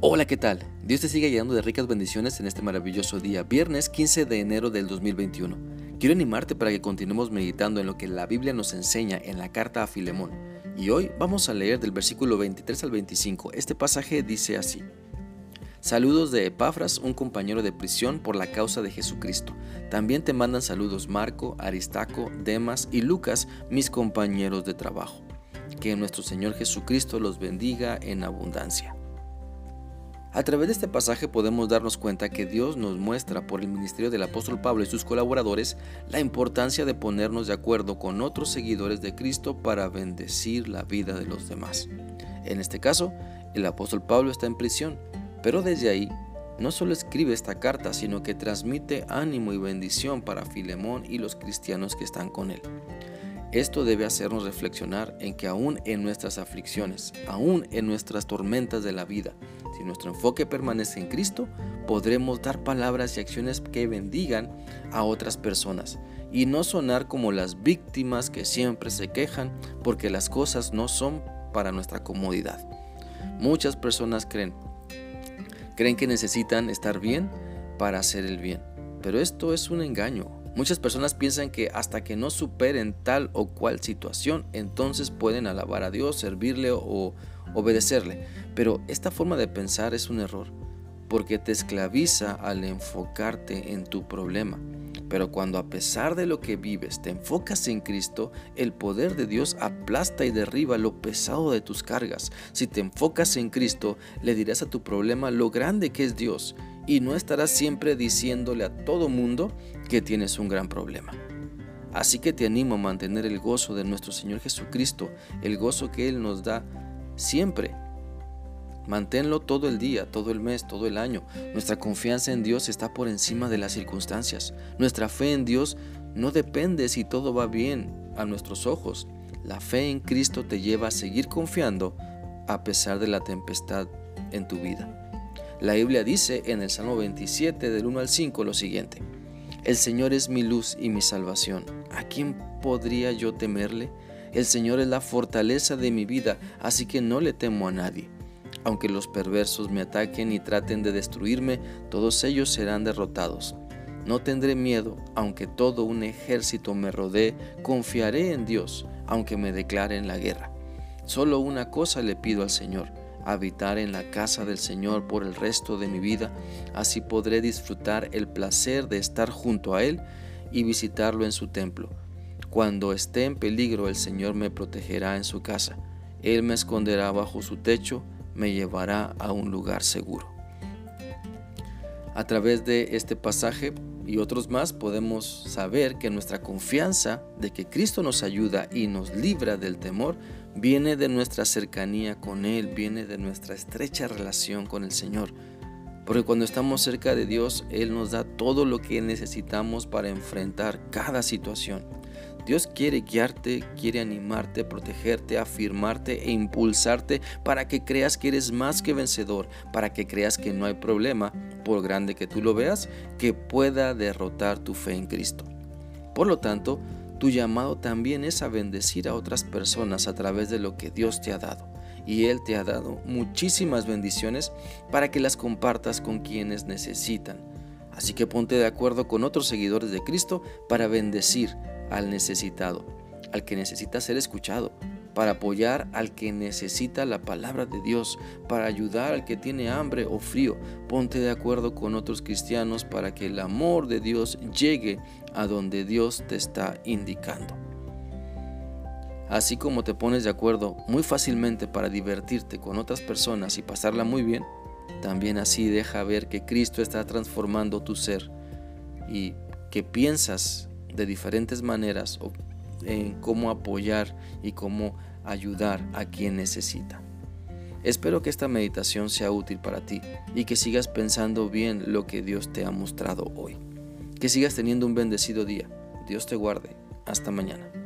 Hola, ¿qué tal? Dios te sigue llenando de ricas bendiciones en este maravilloso día, viernes 15 de enero del 2021. Quiero animarte para que continuemos meditando en lo que la Biblia nos enseña en la carta a Filemón. Y hoy vamos a leer del versículo 23 al 25. Este pasaje dice así. Saludos de Epafras, un compañero de prisión por la causa de Jesucristo. También te mandan saludos Marco, Aristaco, Demas y Lucas, mis compañeros de trabajo. Que nuestro Señor Jesucristo los bendiga en abundancia. A través de este pasaje podemos darnos cuenta que Dios nos muestra por el ministerio del apóstol Pablo y sus colaboradores la importancia de ponernos de acuerdo con otros seguidores de Cristo para bendecir la vida de los demás. En este caso, el apóstol Pablo está en prisión, pero desde ahí no solo escribe esta carta, sino que transmite ánimo y bendición para Filemón y los cristianos que están con él. Esto debe hacernos reflexionar en que aún en nuestras aflicciones, aún en nuestras tormentas de la vida, si nuestro enfoque permanece en Cristo, podremos dar palabras y acciones que bendigan a otras personas y no sonar como las víctimas que siempre se quejan porque las cosas no son para nuestra comodidad. Muchas personas creen, creen que necesitan estar bien para hacer el bien, pero esto es un engaño. Muchas personas piensan que hasta que no superen tal o cual situación, entonces pueden alabar a Dios, servirle o obedecerle. Pero esta forma de pensar es un error, porque te esclaviza al enfocarte en tu problema. Pero cuando a pesar de lo que vives te enfocas en Cristo, el poder de Dios aplasta y derriba lo pesado de tus cargas. Si te enfocas en Cristo, le dirás a tu problema lo grande que es Dios y no estarás siempre diciéndole a todo mundo que tienes un gran problema. Así que te animo a mantener el gozo de nuestro Señor Jesucristo, el gozo que Él nos da siempre. Manténlo todo el día, todo el mes, todo el año. Nuestra confianza en Dios está por encima de las circunstancias. Nuestra fe en Dios no depende si todo va bien a nuestros ojos. La fe en Cristo te lleva a seguir confiando a pesar de la tempestad en tu vida. La Biblia dice en el Salmo 27 del 1 al 5 lo siguiente. El Señor es mi luz y mi salvación. ¿A quién podría yo temerle? El Señor es la fortaleza de mi vida, así que no le temo a nadie. Aunque los perversos me ataquen y traten de destruirme, todos ellos serán derrotados. No tendré miedo, aunque todo un ejército me rodee, confiaré en Dios, aunque me declaren la guerra. Solo una cosa le pido al Señor, habitar en la casa del Señor por el resto de mi vida, así podré disfrutar el placer de estar junto a Él y visitarlo en su templo. Cuando esté en peligro el Señor me protegerá en su casa, Él me esconderá bajo su techo, me llevará a un lugar seguro. A través de este pasaje y otros más podemos saber que nuestra confianza de que Cristo nos ayuda y nos libra del temor viene de nuestra cercanía con Él, viene de nuestra estrecha relación con el Señor. Porque cuando estamos cerca de Dios, Él nos da todo lo que necesitamos para enfrentar cada situación. Dios quiere guiarte, quiere animarte, protegerte, afirmarte e impulsarte para que creas que eres más que vencedor, para que creas que no hay problema, por grande que tú lo veas, que pueda derrotar tu fe en Cristo. Por lo tanto, tu llamado también es a bendecir a otras personas a través de lo que Dios te ha dado. Y Él te ha dado muchísimas bendiciones para que las compartas con quienes necesitan. Así que ponte de acuerdo con otros seguidores de Cristo para bendecir al necesitado, al que necesita ser escuchado, para apoyar al que necesita la palabra de Dios, para ayudar al que tiene hambre o frío. Ponte de acuerdo con otros cristianos para que el amor de Dios llegue a donde Dios te está indicando. Así como te pones de acuerdo muy fácilmente para divertirte con otras personas y pasarla muy bien, también así deja ver que Cristo está transformando tu ser y que piensas de diferentes maneras en cómo apoyar y cómo ayudar a quien necesita. Espero que esta meditación sea útil para ti y que sigas pensando bien lo que Dios te ha mostrado hoy. Que sigas teniendo un bendecido día. Dios te guarde. Hasta mañana.